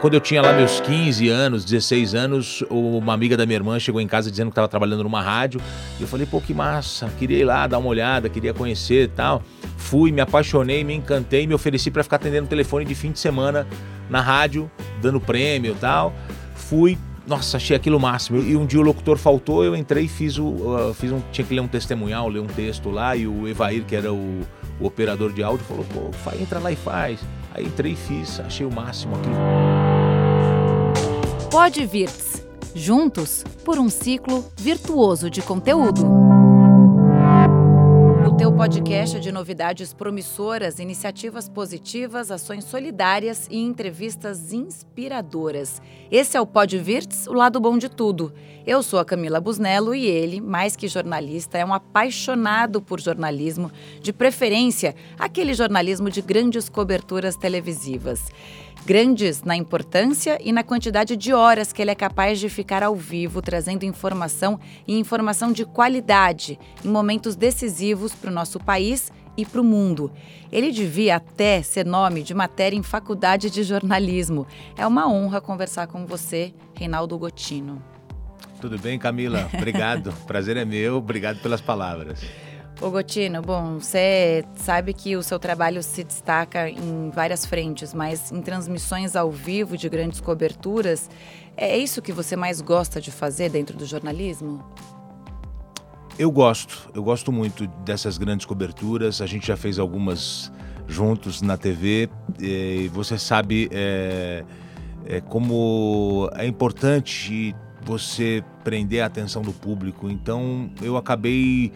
Quando eu tinha lá meus 15 anos, 16 anos, uma amiga da minha irmã chegou em casa dizendo que estava trabalhando numa rádio. E eu falei, pô, que massa, queria ir lá dar uma olhada, queria conhecer e tal. Fui, me apaixonei, me encantei, me ofereci para ficar atendendo telefone de fim de semana na rádio, dando prêmio e tal. Fui, nossa, achei aquilo máximo. E um dia o locutor faltou, eu entrei e fiz o. Uh, fiz um, tinha que ler um testemunhal, ler um texto lá, e o Evair, que era o, o operador de áudio, falou, pô, entra lá e faz. Aí entrei e fiz, achei o máximo aquilo. Pode Virts. Juntos por um ciclo virtuoso de conteúdo. O teu podcast é de novidades promissoras, iniciativas positivas, ações solidárias e entrevistas inspiradoras. Esse é o Pod Virts, o lado bom de tudo. Eu sou a Camila Busnello e ele, mais que jornalista, é um apaixonado por jornalismo, de preferência aquele jornalismo de grandes coberturas televisivas grandes na importância e na quantidade de horas que ele é capaz de ficar ao vivo, trazendo informação e informação de qualidade em momentos decisivos para o nosso país e para o mundo. Ele devia até ser nome de matéria em faculdade de jornalismo. É uma honra conversar com você, Reinaldo Gotino. Tudo bem, Camila? Obrigado. Prazer é meu. Obrigado pelas palavras. Ô Gotino, bom, você sabe que o seu trabalho se destaca em várias frentes, mas em transmissões ao vivo de grandes coberturas, é isso que você mais gosta de fazer dentro do jornalismo? Eu gosto, eu gosto muito dessas grandes coberturas. A gente já fez algumas juntos na TV e você sabe é, é como é importante você prender a atenção do público. Então eu acabei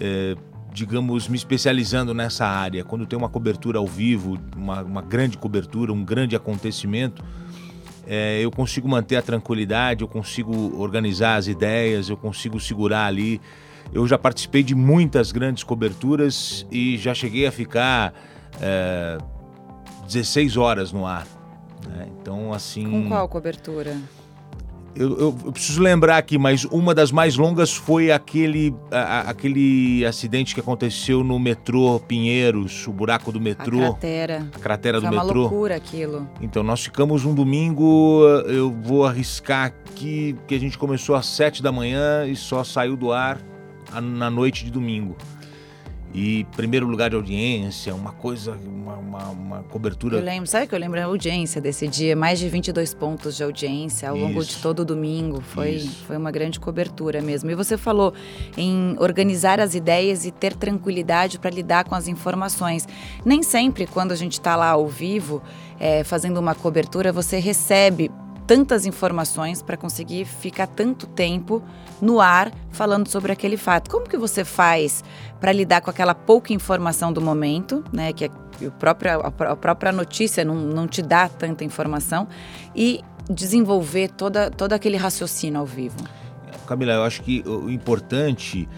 é, digamos, me especializando nessa área. Quando tem uma cobertura ao vivo, uma, uma grande cobertura, um grande acontecimento, é, eu consigo manter a tranquilidade, eu consigo organizar as ideias, eu consigo segurar ali. Eu já participei de muitas grandes coberturas e já cheguei a ficar é, 16 horas no ar. Né? Então, assim. Com qual cobertura? Eu, eu, eu, preciso lembrar aqui, mas uma das mais longas foi aquele, a, aquele acidente que aconteceu no metrô Pinheiros, o buraco do metrô. A cratera. A cratera foi do uma metrô. loucura aquilo. Então, nós ficamos um domingo, eu vou arriscar aqui, que a gente começou às sete da manhã e só saiu do ar na noite de domingo e primeiro lugar de audiência, uma coisa, uma, uma, uma, cobertura. Eu lembro, sabe que eu lembro a audiência desse dia? Mais de 22 pontos de audiência ao Isso. longo de todo o domingo. Foi, foi uma grande cobertura mesmo. E você falou em organizar as ideias e ter tranquilidade para lidar com as informações. Nem sempre, quando a gente está lá ao vivo, é, fazendo uma cobertura, você recebe tantas informações para conseguir ficar tanto tempo no ar falando sobre aquele fato. Como que você faz para lidar com aquela pouca informação do momento, né, que, é, o próprio, a própria notícia não, não te dá tanta informação e desenvolver toda, todo aquele raciocínio ao vivo? Camila, eu acho que o importante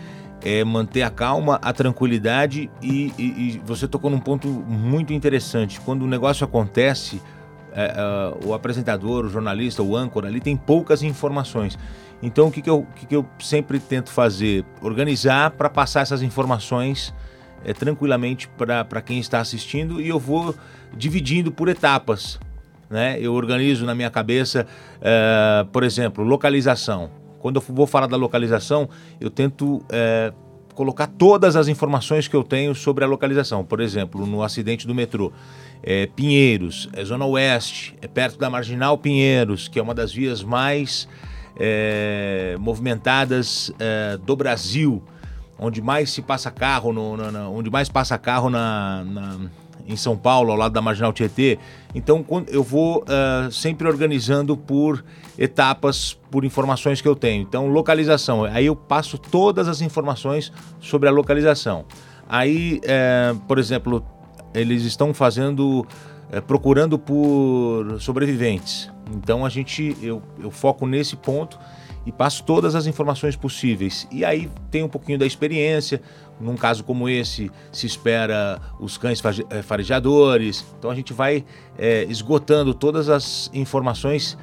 é manter a calma, a tranquilidade e, e, e você tocou num ponto muito interessante. Quando o negócio acontece, o apresentador, o jornalista, o âncora ali tem poucas informações. Então o que, que, eu, que, que eu sempre tento fazer? Organizar para passar essas informações é, tranquilamente para quem está assistindo e eu vou dividindo por etapas. Né? Eu organizo na minha cabeça, é, por exemplo, localização. Quando eu vou falar da localização, eu tento é, colocar todas as informações que eu tenho sobre a localização. Por exemplo, no acidente do metrô é, Pinheiros, é Zona Oeste, é perto da Marginal Pinheiros, que é uma das vias mais é, movimentadas é, do Brasil, onde mais se passa carro, no, onde mais passa carro na, na, em São Paulo, ao lado da Marginal Tietê. Então eu vou uh, sempre organizando por etapas, por informações que eu tenho. Então, localização, aí eu passo todas as informações sobre a localização. Aí, é, por exemplo, eles estão fazendo, é, procurando por sobreviventes. Então a gente, eu, eu foco nesse ponto e passo todas as informações possíveis. E aí tem um pouquinho da experiência. Num caso como esse, se espera os cães é, farejadores. Então a gente vai é, esgotando todas as informações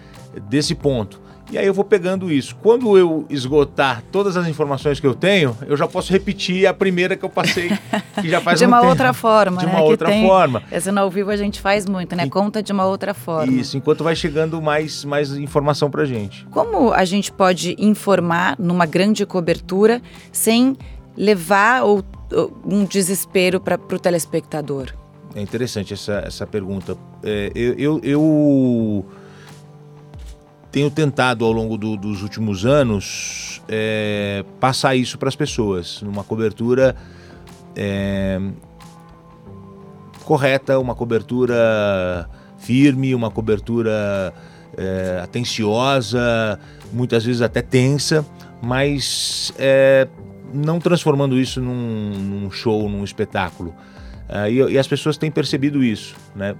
desse ponto. E aí eu vou pegando isso. Quando eu esgotar todas as informações que eu tenho, eu já posso repetir a primeira que eu passei, que já faz De um uma tempo. outra forma, De né? uma que outra tem- forma. Esse no ao vivo a gente faz muito, né? E- Conta de uma outra forma. Isso, enquanto vai chegando mais, mais informação pra gente. Como a gente pode informar numa grande cobertura sem levar ou, ou um desespero para o telespectador? É interessante essa, essa pergunta. É, eu, eu, eu tenho tentado ao longo do- dos últimos anos é, passar isso para as pessoas, numa cobertura é, correta, uma cobertura firme, uma cobertura é, atenciosa, muitas vezes até tensa, mas é, não transformando isso num, num show, num espetáculo. Ah, e, e as pessoas têm percebido isso, né?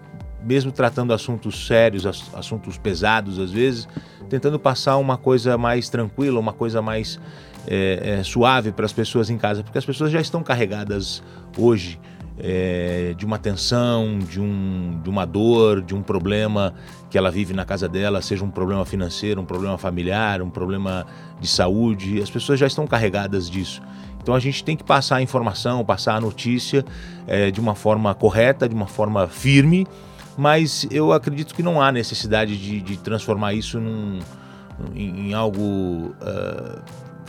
Mesmo tratando assuntos sérios, ass- assuntos pesados às vezes, tentando passar uma coisa mais tranquila, uma coisa mais é, é, suave para as pessoas em casa, porque as pessoas já estão carregadas hoje é, de uma tensão, de, um, de uma dor, de um problema que ela vive na casa dela, seja um problema financeiro, um problema familiar, um problema de saúde. As pessoas já estão carregadas disso. Então a gente tem que passar a informação, passar a notícia é, de uma forma correta, de uma forma firme, mas eu acredito que não há necessidade de, de transformar isso num, em, em algo ah,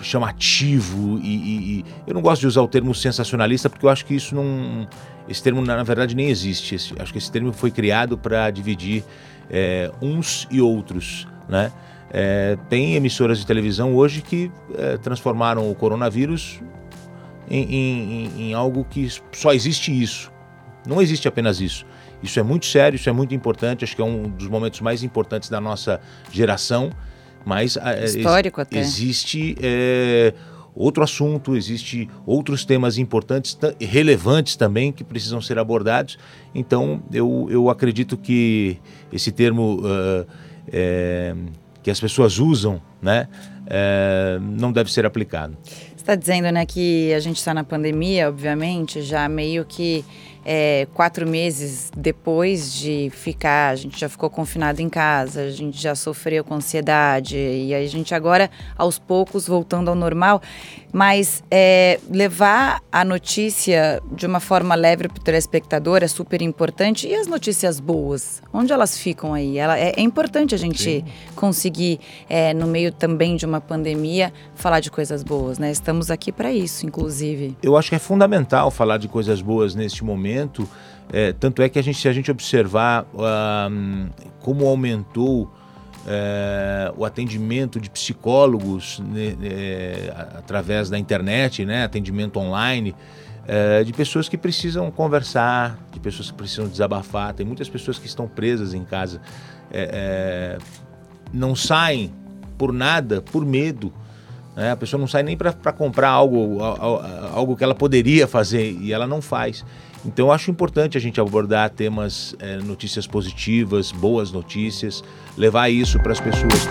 chamativo e, e- e eu não gosto de usar o termo sensacionalista porque eu acho que isso não esse termo na verdade nem existe. Esse- acho que esse termo foi criado para dividir é, uns e outros né? É, tem emissoras de televisão hoje que é, transformaram o coronavírus em- em- em algo que só existe isso. Não existe apenas isso isso é muito sério, isso é muito importante, acho que é um dos momentos mais importantes da nossa geração, mas ah, é, Histórico até. existe é, outro assunto, existe outros temas importantes, ta- relevantes também, que precisam ser abordados. Então, eu, eu acredito que esse termo ah, é, que as pessoas usam, né, é, não deve ser aplicado. Você está dizendo, né, que a gente está na pandemia, obviamente, já meio que é, quatro meses depois de ficar, a gente já ficou confinado em casa, a gente já sofreu com ansiedade e a gente agora, aos poucos, voltando ao normal. Mas é, levar a notícia de uma forma leve para o telespectador é super importante. E as notícias boas? Onde elas ficam aí? Ela, é, é importante a gente Sim. conseguir, é, no meio também de uma pandemia, falar de coisas boas, né? Estamos aqui para isso, inclusive. Eu acho que é fundamental falar de coisas boas neste momento. É, tanto é que a gente, se a gente observar ah, como aumentou é, o atendimento de psicólogos né, é, através da internet, né, atendimento online, é, de pessoas que precisam conversar, de pessoas que precisam desabafar. Tem muitas pessoas que estão presas em casa, é, é, não saem por nada, por medo. né? A pessoa não sai nem para comprar algo, al- al- algo que ela poderia fazer e ela não faz. Então eu acho importante a gente abordar temas, eh, notícias positivas, boas notícias, levar isso para as pessoas.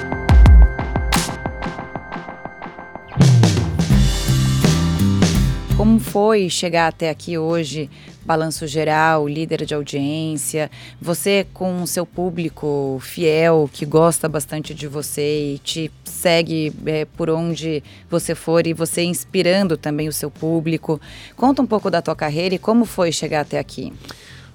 Como foi chegar até aqui hoje, balanço geral, líder de audiência, você com o seu público fiel, que gosta bastante de você e te segue é, por onde você for e você inspirando também o seu público. Conta um pouco da tua carreira e como foi chegar até aqui.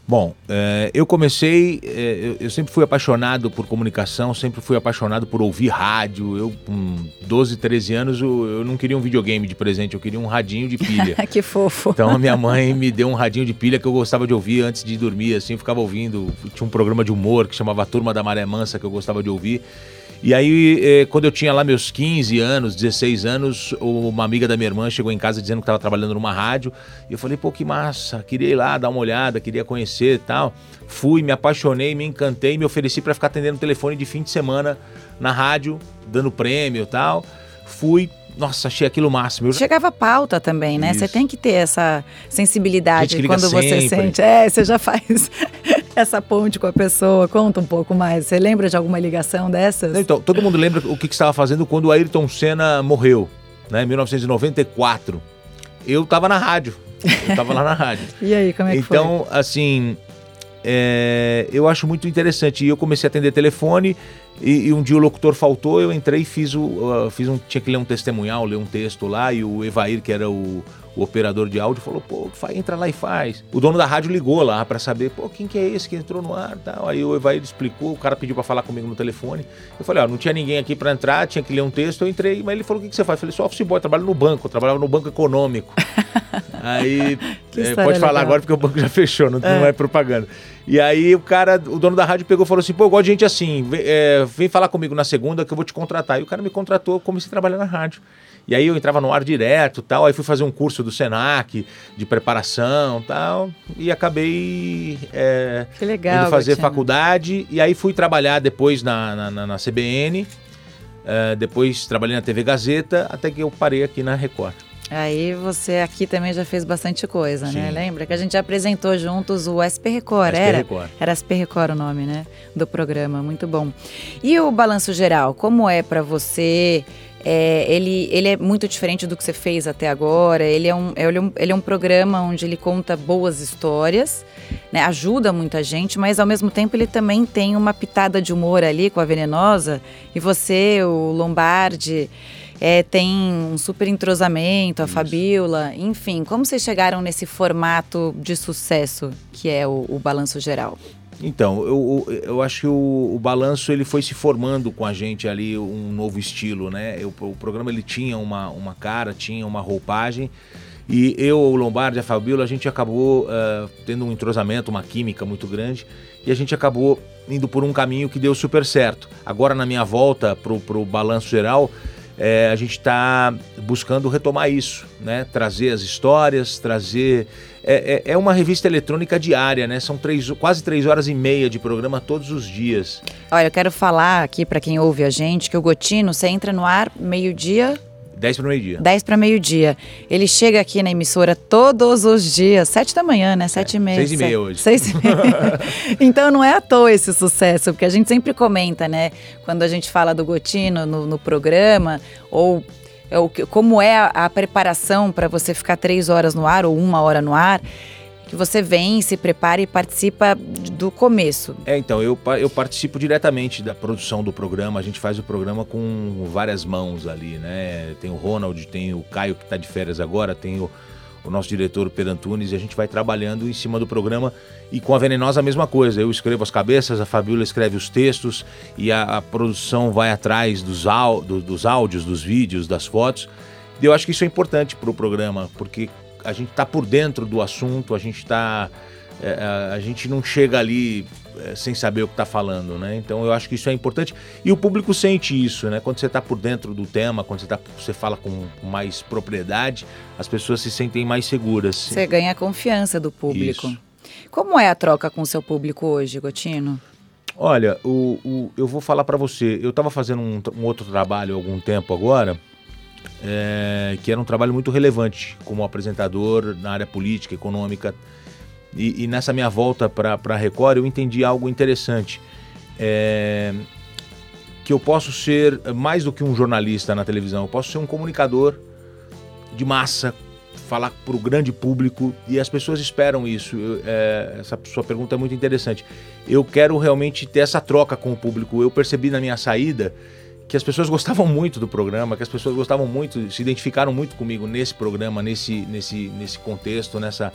Bom, eh, eu comecei, eh, eu, sempre fui apaixonado por comunicação, sempre fui apaixonado por ouvir rádio. Eu, com 12, 13 anos, eu, eu não queria um videogame de presente, eu queria um radinho de pilha. que fofo. Então a minha mãe me deu um radinho de pilha que eu gostava de ouvir antes de dormir, assim, eu ficava ouvindo. Tinha um programa de humor que chamava Turma da Maré Mansa que eu gostava de ouvir. E aí, eh, quando eu tinha lá meus 15 anos, 16 anos, uma amiga da minha irmã chegou em casa dizendo que estava trabalhando numa rádio. E eu falei, pô, que massa, queria ir lá dar uma olhada, queria conhecer e tal. Fui, me apaixonei, me encantei, me ofereci para ficar atendendo o telefone de fim de semana na rádio, dando prêmio e tal. Fui, nossa, achei aquilo máximo. Eu Chegava a pauta também, né? Você tem que ter essa sensibilidade quando você sempre. sente. É, você já faz essa ponte com a pessoa. Conta um pouco mais. Você lembra de alguma ligação dessas? Então, todo mundo lembra o que, que estava fazendo quando o Ayrton Senna morreu, né? Em 1994. Eu estava na rádio. Eu estava lá na rádio. E aí, como é que foi? Então, assim, é, eu acho muito interessante. E eu comecei a atender telefone E, e, um dia o locutor faltou, eu entrei e fiz o. Uh, fiz um, tinha que ler um testemunhal, ler um texto lá, e o Evair, que era o, o operador de áudio, falou, pô, entra lá e faz. O dono da rádio ligou lá para saber, pô, quem que é esse que entrou no ar tal. Aí o Evair explicou, o cara pediu para falar comigo no telefone. Eu falei, ó, não tinha ninguém aqui para entrar, tinha que ler um texto, eu entrei, mas ele falou, o que, que você faz? Eu falei, sou office boy, trabalho no banco, eu trabalhava no banco econômico. Aí, é, pode falar legal. agora porque o banco já fechou, não é. não é propaganda. E aí o cara, o dono da rádio pegou e falou assim: pô, eu gosto de gente assim, vem, é, vem falar comigo na segunda que eu vou te contratar. E o cara me contratou, comecei a trabalhar na rádio. E aí eu entrava no ar direto tal, aí fui fazer um curso do Senac de preparação tal, e acabei é, que legal, indo fazer faculdade, e aí fui trabalhar depois na, na, na CBN, é, depois trabalhei na TV Gazeta, até que eu parei aqui na Record. Aí você aqui também já fez bastante coisa, né? Sim. né? Lembra que a gente apresentou juntos o SP Record, SP era? Record. Era SP Record o nome, né? Do programa, muito bom. E o balanço geral, como é para você? É, ele, ele é muito diferente do que você fez até agora. Ele é, um, ele, é um, ele é um programa onde ele conta boas histórias, né? ajuda muita gente, mas ao mesmo tempo ele também tem uma pitada de humor ali com a Venenosa. E você, o Lombardi, é, tem um super entrosamento, a Isso. Fabiola, enfim. Como vocês chegaram nesse formato de sucesso que é o, o Balanço Geral? Então, eu, eu acho que o, o, balanço ele foi se formando com a gente ali um novo estilo, né? Eu, o programa ele tinha uma, uma cara, tinha uma roupagem. E eu, o Lombardi, a Fabiola, a gente acabou uh, tendo um entrosamento, uma química muito grande. E a gente acabou indo por um caminho que deu super certo. Agora, na minha volta pro, pro balanço geral, é, a gente está buscando retomar isso, né? Trazer as histórias, trazer. É, é, é, uma revista eletrônica diária, né? São três, quase três horas e meia de programa todos os dias. Olha, eu quero falar aqui para quem ouve a gente que o Gotino, você entra no ar meio-dia 10 para meio-dia. 10 para meio-dia. Ele chega aqui na emissora todos os dias, 7 da manhã, né? 7 é, e meia. 6 e meia hoje. 6 e meia. então não é à toa esse sucesso, porque a gente sempre comenta, né? Quando a gente fala do Gotino no, no programa, ou é como é a, a preparação para você ficar três horas no ar ou uma hora no ar que você vem, se prepara e participa do começo. É, então, eu, eu participo diretamente da produção do programa, a gente faz o programa com várias mãos ali, né? Tem o Ronald, tem o Caio que está de férias agora, tem o, o nosso diretor Pedro Antunes, e a gente vai trabalhando em cima do programa e com a Venenosa a mesma coisa. Eu escrevo as cabeças, a Fabiola escreve os textos e a, a produção vai atrás dos, do, dos áudios, dos vídeos, das fotos. E eu acho que isso é importante para o programa, porque a gente está por dentro do assunto, a gente está. É, a gente não chega ali é, sem saber o que está falando, né? Então eu acho que isso é importante e o público sente isso, né? Quando você está por dentro do tema, quando você, tá, você fala com mais propriedade, as pessoas se sentem mais seguras. Você ganha a confiança do público. Isso. Como é a troca com o seu público hoje, Gotino? Olha, o, o eu vou falar para você. Eu estava fazendo um, um outro trabalho há algum tempo agora é, que era um trabalho muito relevante como apresentador na área política, econômica. E, e nessa minha volta para a Record eu entendi algo interessante. É, que eu posso ser mais do que um jornalista na televisão, eu posso ser um comunicador de massa, falar para o grande público e as pessoas esperam isso. Eu, é, essa sua pergunta é muito interessante. Eu quero realmente ter essa troca com o público. Eu percebi na minha saída que as pessoas gostavam muito do programa, que as pessoas gostavam muito, se identificaram muito comigo nesse programa, nesse, nesse, nesse contexto, nessa,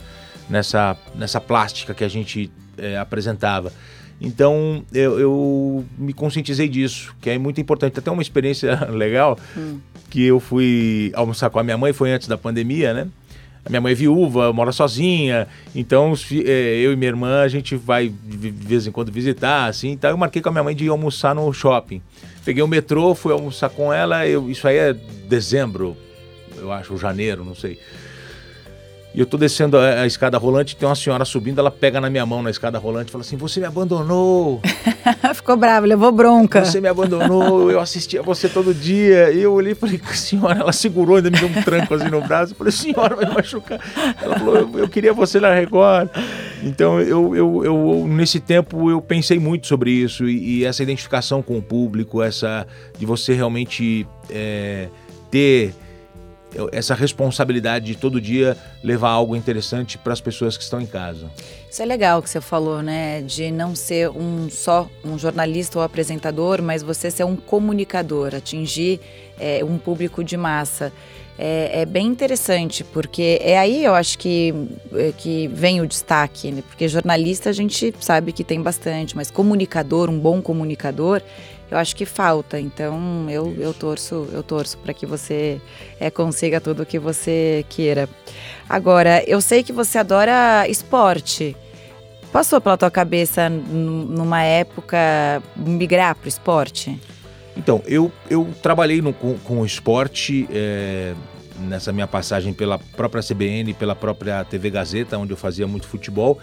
nessa, nessa plástica que a gente é, apresentava. Então eu, eu, me conscientizei disso, que é muito importante. Até uma experiência legal hum. que eu fui almoçar com a minha mãe, foi antes da pandemia, né? A minha mãe é viúva, mora sozinha, então é, eu e minha irmã a gente vai de vez em quando visitar, assim. Então eu marquei com a minha mãe de ir almoçar no shopping. Peguei o metrô, fui almoçar com ela, eu, isso aí é dezembro, eu acho, janeiro, não sei. E eu tô descendo a, a, escada rolante, tem uma senhora subindo, ela pega na minha mão na escada rolante e fala assim: Você me abandonou. Ficou brava, levou bronca. Você me abandonou, eu assistia você todo dia. E eu olhei e falei: Senhora, ela segurou, ainda me deu um tranco assim no braço. Eu falei: Senhora, vai machucar. Ela falou: Eu, eu queria você na Record. Então, eu, eu, eu, nesse tempo, eu pensei muito sobre isso. E, e essa identificação com o público, essa de você realmente é, ter essa responsabilidade de todo dia levar algo interessante para as pessoas que estão em casa. Isso é legal que você falou, né? De não ser um só um jornalista ou apresentador, mas você ser um comunicador, atingir é, um público de massa. É, é, bem interessante, porque é aí eu acho que, é, que vem o destaque, né? porque jornalista a gente sabe que tem bastante, mas comunicador, um bom comunicador, eu acho que falta. Então eu, eu torço, eu torço para que você é, consiga tudo o que você queira. Agora, eu sei que você adora esporte. Passou pela tua cabeça numa época migrar para o esporte? Então, eu, eu trabalhei no, com, com esporte é, nessa minha passagem pela própria CBN, pela própria TV Gazeta, onde eu fazia muito futebol.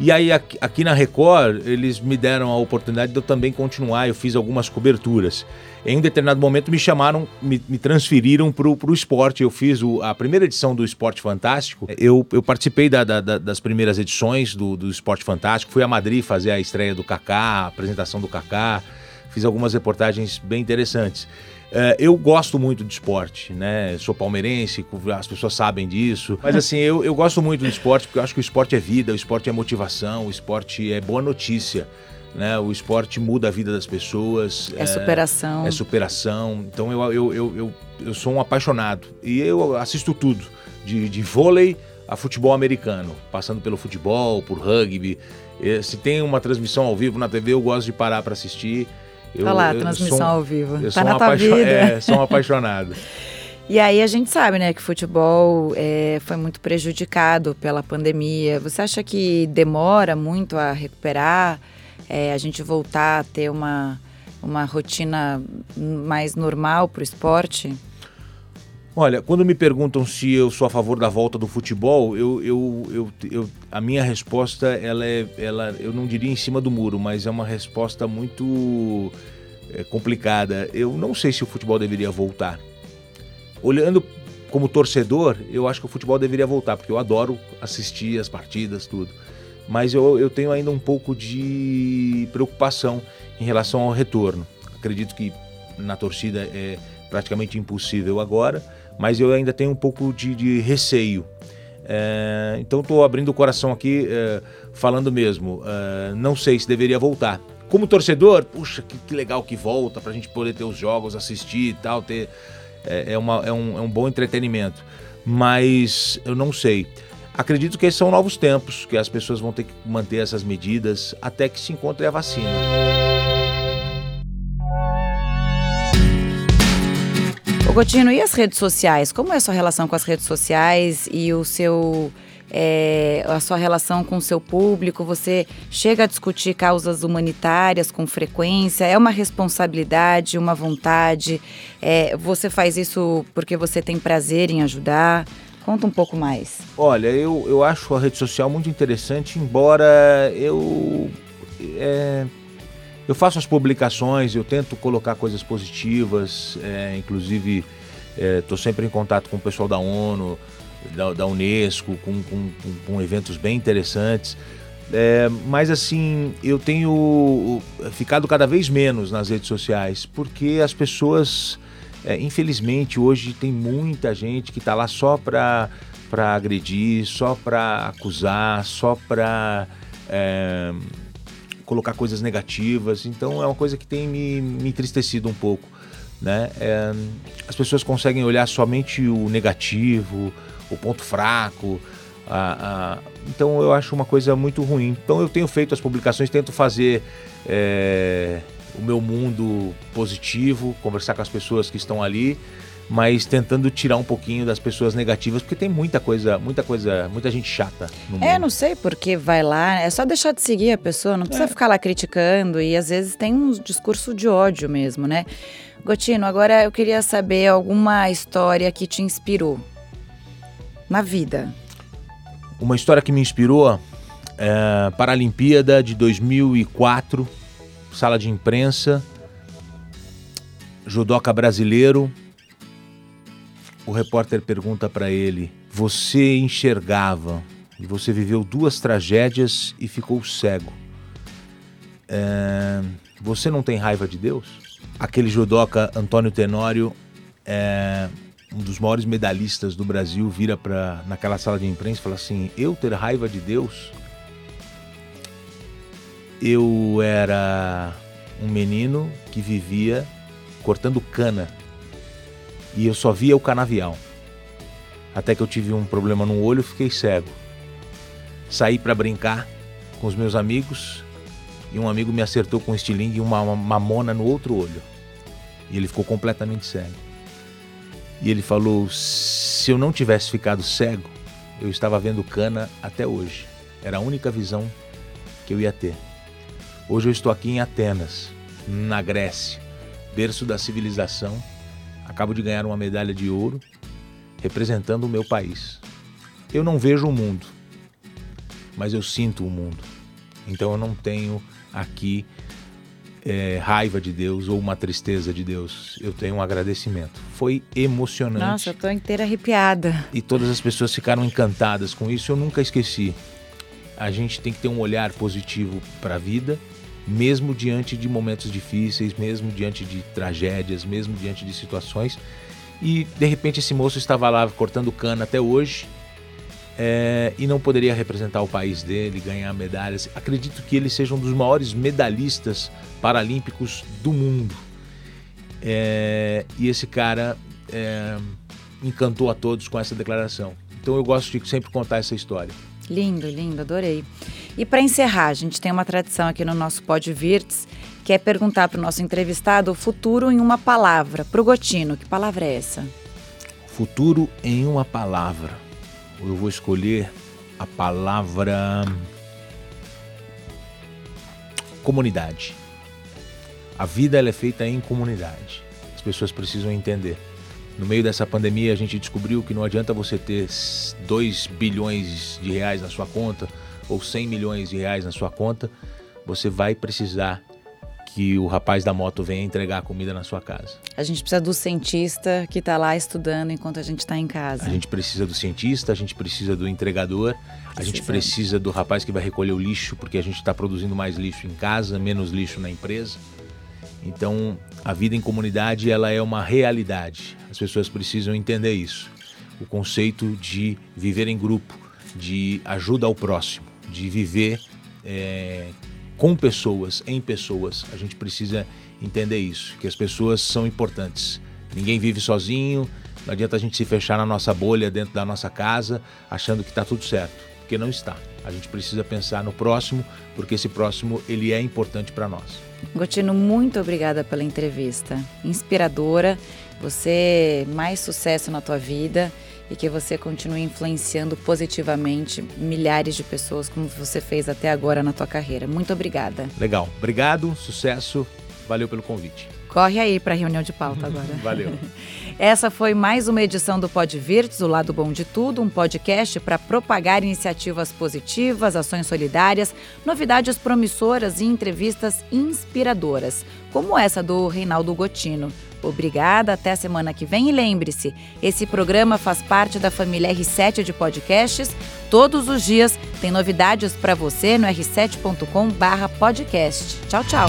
E aí aqui, aqui, na Record eles me deram a oportunidade de eu também continuar. Eu fiz algumas coberturas. Em um determinado momento me chamaram, me, me transferiram para o esporte. Eu fiz o, a primeira edição do Esporte Fantástico. Eu, eu participei da, da, das primeiras edições do, do Esporte Fantástico. Fui a Madrid fazer a estreia do Kaká, a apresentação do Kaká. Fiz algumas reportagens bem interessantes. É, eu gosto muito de esporte, né? Sou palmeirense, as pessoas sabem disso. Mas assim, eu, eu gosto muito do esporte porque eu acho que o esporte é vida, o esporte é motivação, o esporte é boa notícia. Né? O esporte muda a vida das pessoas. É, é superação. É superação. Então eu, eu, eu, eu, eu sou um apaixonado. E eu assisto tudo. De, de vôlei a futebol americano, passando pelo futebol, por rugby. Se tem uma transmissão ao vivo na TV, eu gosto de parar para assistir. Eu, tá lá, transmissão sou, ao vivo. Eu tá sou na um tua vida. É, sou um apaixonado. E aí a gente sabe, né, que o futebol é, foi muito prejudicado pela pandemia. Você acha que demora muito a recuperar, é, a gente voltar a ter uma, uma rotina mais normal para o esporte? Olha, quando me perguntam se eu sou a favor da volta do futebol, eu, eu, eu, eu, a minha resposta, ela é, ela, eu não diria em cima do muro, mas é uma resposta muito é, complicada. Eu não sei se o futebol deveria voltar. Olhando como torcedor, eu acho que o futebol deveria voltar, porque eu adoro assistir as partidas, tudo. Mas eu, eu tenho ainda um pouco de preocupação em relação ao retorno. Acredito que na torcida é praticamente impossível agora mas eu ainda tenho um pouco de, de receio. É, então estou abrindo o coração aqui, é, falando mesmo. É, não sei se deveria voltar. Como torcedor, puxa, que, que legal que volta para a gente poder ter os jogos, assistir e tal, ter é, é, uma, é, um, é um bom entretenimento. Mas eu não sei. Acredito que esses são novos tempos, que as pessoas vão ter que manter essas medidas até que se encontre a vacina. Ô Gotino, e as redes sociais? Como é a sua relação com as redes sociais e o seu é, a sua relação com o seu público? Você chega a discutir causas humanitárias com frequência? É uma responsabilidade, uma vontade? É, você faz isso porque você tem prazer em ajudar? Conta um pouco mais. Olha, eu, eu acho a rede social muito interessante, embora eu. É, eu faço as publicações, eu tento colocar coisas positivas, é, inclusive estou é, sempre em contato com o pessoal da ONU, da, da Unesco, com, com, com, eventos bem interessantes. É, mas assim, eu tenho ficado cada vez menos nas redes sociais, porque as pessoas, é, infelizmente, hoje tem muita gente que está lá só para agredir, só para acusar, só para é, colocar coisas negativas. Então é uma coisa que tem me, me entristecido um pouco. Né? É, as pessoas conseguem olhar somente o negativo, o ponto fraco. A, a, então eu acho uma coisa muito ruim. Então eu tenho feito as publicações, tento fazer é, o meu mundo positivo, conversar com as pessoas que estão ali mas tentando tirar um pouquinho das pessoas negativas, porque tem muita coisa, muita coisa, muita gente chata no é, mundo. É, não sei porque vai lá, é só deixar de seguir a pessoa, não precisa é. ficar lá criticando e às vezes tem um discurso de ódio mesmo, né? Gotino, agora eu queria saber alguma história que te inspirou na vida. Uma história que me inspirou é Paralimpíada de 2004, sala de imprensa, judoca brasileiro, o repórter pergunta para ele: Você enxergava e você viveu duas tragédias e ficou cego. É, você não tem raiva de Deus? Aquele judoca Antônio Tenório é, um dos maiores medalhistas do Brasil vira para naquela sala de imprensa e fala assim: "Eu ter raiva de Deus? Eu era um menino que vivia cortando cana e eu só via o canavial. Até que eu tive um problema no olho, fiquei cego. Saí para brincar com os meus amigos e um amigo me acertou com um estilingue e uma mamona no outro olho. E ele ficou completamente cego. E ele falou: se eu não tivesse ficado cego, eu estava vendo cana até hoje. Era a única visão que eu ia ter. Hoje eu estou aqui em Atenas, na Grécia, berço da civilização. Acabo de ganhar uma medalha de ouro representando o meu país. Eu não vejo o mundo, mas eu sinto o mundo. Então eu não tenho aqui é, raiva de Deus ou uma tristeza de Deus. Eu tenho um agradecimento. Foi emocionante. Nossa, eu tô inteira arrepiada. E todas as pessoas ficaram encantadas com isso. Eu nunca esqueci. A gente tem que ter um olhar positivo para a vida, mesmo diante de momentos difíceis, mesmo diante de tragédias, mesmo diante de situações. E de repente esse moço estava lá cortando cana até hoje é, e não poderia representar o país dele, ganhar medalhas. Acredito que ele seja um dos maiores medalhistas paralímpicos do mundo. É, e esse cara é, encantou a todos com essa declaração. Então eu gosto de sempre contar essa história. Lindo, lindo, adorei. E para encerrar, a gente tem uma tradição aqui no nosso Pod Virtus, que é perguntar para o nosso entrevistado o futuro em uma palavra. Para o Gotino, que palavra é essa? Futuro em uma palavra eu vou escolher a palavra comunidade. A vida é feita em comunidade. As pessoas precisam entender. No meio dessa pandemia, a gente descobriu que não adianta você ter 2 bilhões de reais na sua conta ou 100 milhões de reais na sua conta. Você vai precisar que o rapaz da moto venha entregar a comida na sua casa. A gente precisa do cientista que está lá estudando enquanto a gente está em casa. A gente precisa do cientista, a gente precisa do entregador, a gente precisa do rapaz que vai recolher o lixo, porque a gente está produzindo mais lixo em casa, menos lixo na empresa. Então, a vida em comunidade ela é uma realidade. As pessoas precisam entender isso. O conceito de viver em grupo, de ajuda ao próximo, de viver é, com pessoas, em pessoas. A gente precisa entender isso, que as pessoas são importantes. Ninguém vive sozinho, não adianta a gente se fechar na nossa bolha dentro da nossa casa, achando que está tudo certo, porque não está. A gente precisa pensar no próximo, porque esse próximo ele é importante para nós. Gotino, muito obrigada pela entrevista, inspiradora. Você mais sucesso na tua vida e que você continue influenciando positivamente milhares de pessoas como você fez até agora na tua carreira. Muito obrigada. Legal. Obrigado, sucesso. Valeu pelo convite. Corre aí para a reunião de pauta agora. Valeu. Essa foi mais uma edição do Pod Virtus, o lado bom de tudo, um podcast para propagar iniciativas positivas, ações solidárias, novidades promissoras e entrevistas inspiradoras, como essa do Reinaldo Gotino. Obrigada, até a semana que vem e lembre-se, esse programa faz parte da família R7 de podcasts. Todos os dias tem novidades para você no r7.com/podcast. Tchau, tchau.